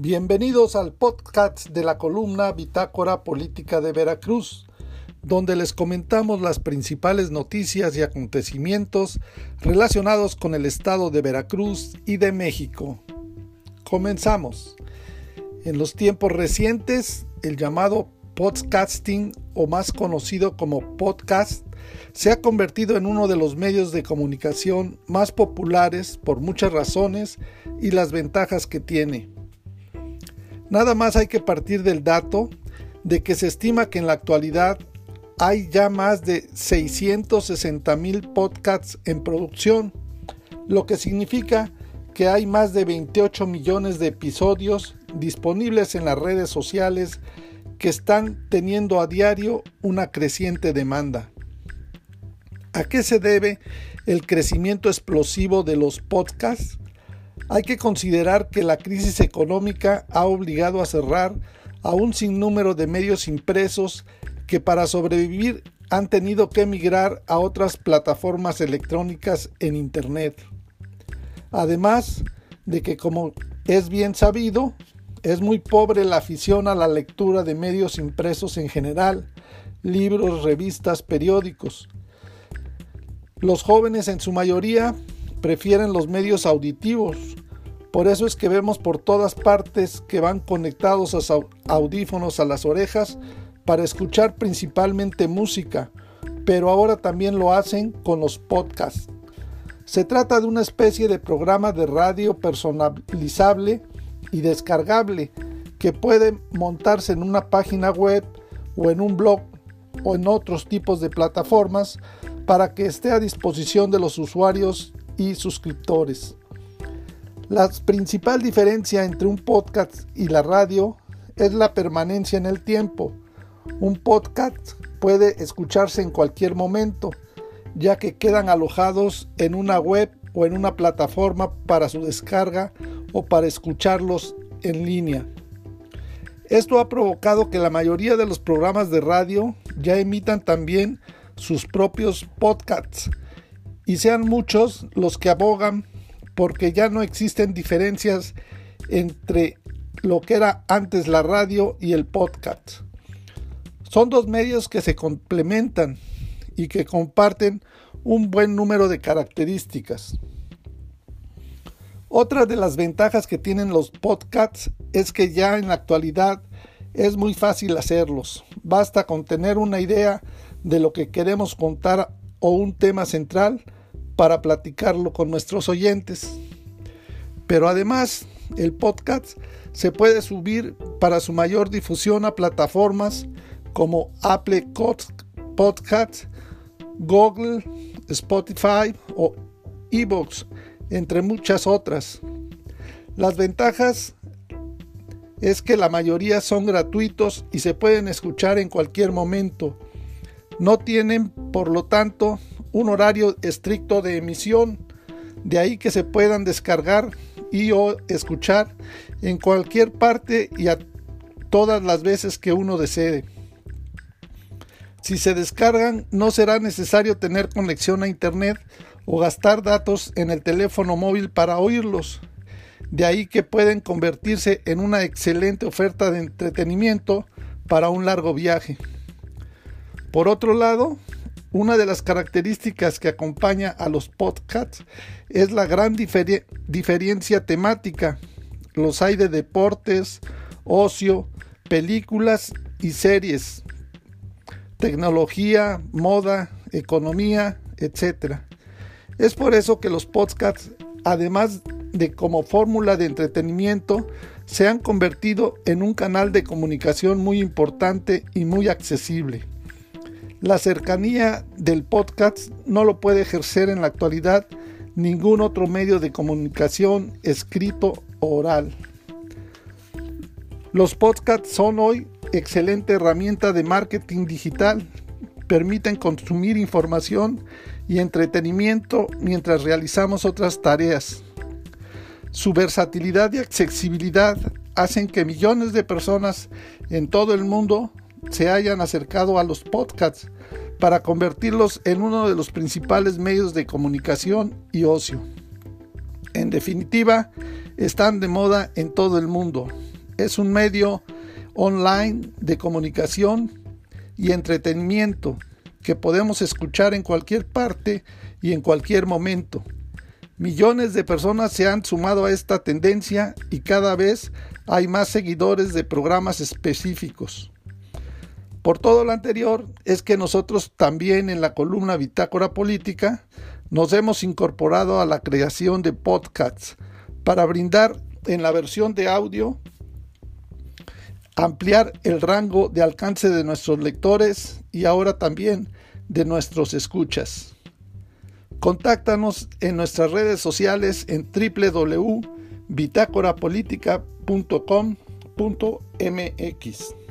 Bienvenidos al podcast de la columna Bitácora Política de Veracruz, donde les comentamos las principales noticias y acontecimientos relacionados con el estado de Veracruz y de México. Comenzamos. En los tiempos recientes, el llamado podcasting o más conocido como podcast se ha convertido en uno de los medios de comunicación más populares por muchas razones y las ventajas que tiene. Nada más hay que partir del dato de que se estima que en la actualidad hay ya más de 660 mil podcasts en producción, lo que significa que hay más de 28 millones de episodios disponibles en las redes sociales que están teniendo a diario una creciente demanda. ¿A qué se debe el crecimiento explosivo de los podcasts? Hay que considerar que la crisis económica ha obligado a cerrar a un sinnúmero de medios impresos que para sobrevivir han tenido que emigrar a otras plataformas electrónicas en Internet. Además de que, como es bien sabido, es muy pobre la afición a la lectura de medios impresos en general, libros, revistas, periódicos. Los jóvenes en su mayoría prefieren los medios auditivos. Por eso es que vemos por todas partes que van conectados a audífonos a las orejas para escuchar principalmente música, pero ahora también lo hacen con los podcasts. Se trata de una especie de programa de radio personalizable y descargable que puede montarse en una página web o en un blog o en otros tipos de plataformas para que esté a disposición de los usuarios y suscriptores. La principal diferencia entre un podcast y la radio es la permanencia en el tiempo. Un podcast puede escucharse en cualquier momento, ya que quedan alojados en una web o en una plataforma para su descarga o para escucharlos en línea. Esto ha provocado que la mayoría de los programas de radio ya emitan también sus propios podcasts y sean muchos los que abogan porque ya no existen diferencias entre lo que era antes la radio y el podcast. Son dos medios que se complementan y que comparten un buen número de características. Otra de las ventajas que tienen los podcasts es que ya en la actualidad es muy fácil hacerlos. Basta con tener una idea de lo que queremos contar o un tema central para platicarlo con nuestros oyentes. Pero además, el podcast se puede subir para su mayor difusión a plataformas como Apple Podcasts, Google, Spotify o Evox, entre muchas otras. Las ventajas es que la mayoría son gratuitos y se pueden escuchar en cualquier momento. No tienen, por lo tanto, un horario estricto de emisión, de ahí que se puedan descargar y o escuchar en cualquier parte y a todas las veces que uno desee. Si se descargan, no será necesario tener conexión a Internet o gastar datos en el teléfono móvil para oírlos. De ahí que pueden convertirse en una excelente oferta de entretenimiento para un largo viaje. Por otro lado, una de las características que acompaña a los podcasts es la gran diferencia temática. Los hay de deportes, ocio, películas y series, tecnología, moda, economía, etc. Es por eso que los podcasts, además de como fórmula de entretenimiento, se han convertido en un canal de comunicación muy importante y muy accesible. La cercanía del podcast no lo puede ejercer en la actualidad ningún otro medio de comunicación escrito o oral. Los podcasts son hoy excelente herramienta de marketing digital. Permiten consumir información y entretenimiento mientras realizamos otras tareas. Su versatilidad y accesibilidad hacen que millones de personas en todo el mundo se hayan acercado a los podcasts para convertirlos en uno de los principales medios de comunicación y ocio. En definitiva, están de moda en todo el mundo. es un medio online de comunicación y entretenimiento que podemos escuchar en cualquier parte y en cualquier momento. Millones de personas se han sumado a esta tendencia y cada vez hay más seguidores de programas específicos. Por todo lo anterior es que nosotros también en la columna Bitácora Política nos hemos incorporado a la creación de podcasts para brindar en la versión de audio ampliar el rango de alcance de nuestros lectores y ahora también de nuestros escuchas. Contáctanos en nuestras redes sociales en www.bitácorapolítica.com.mx.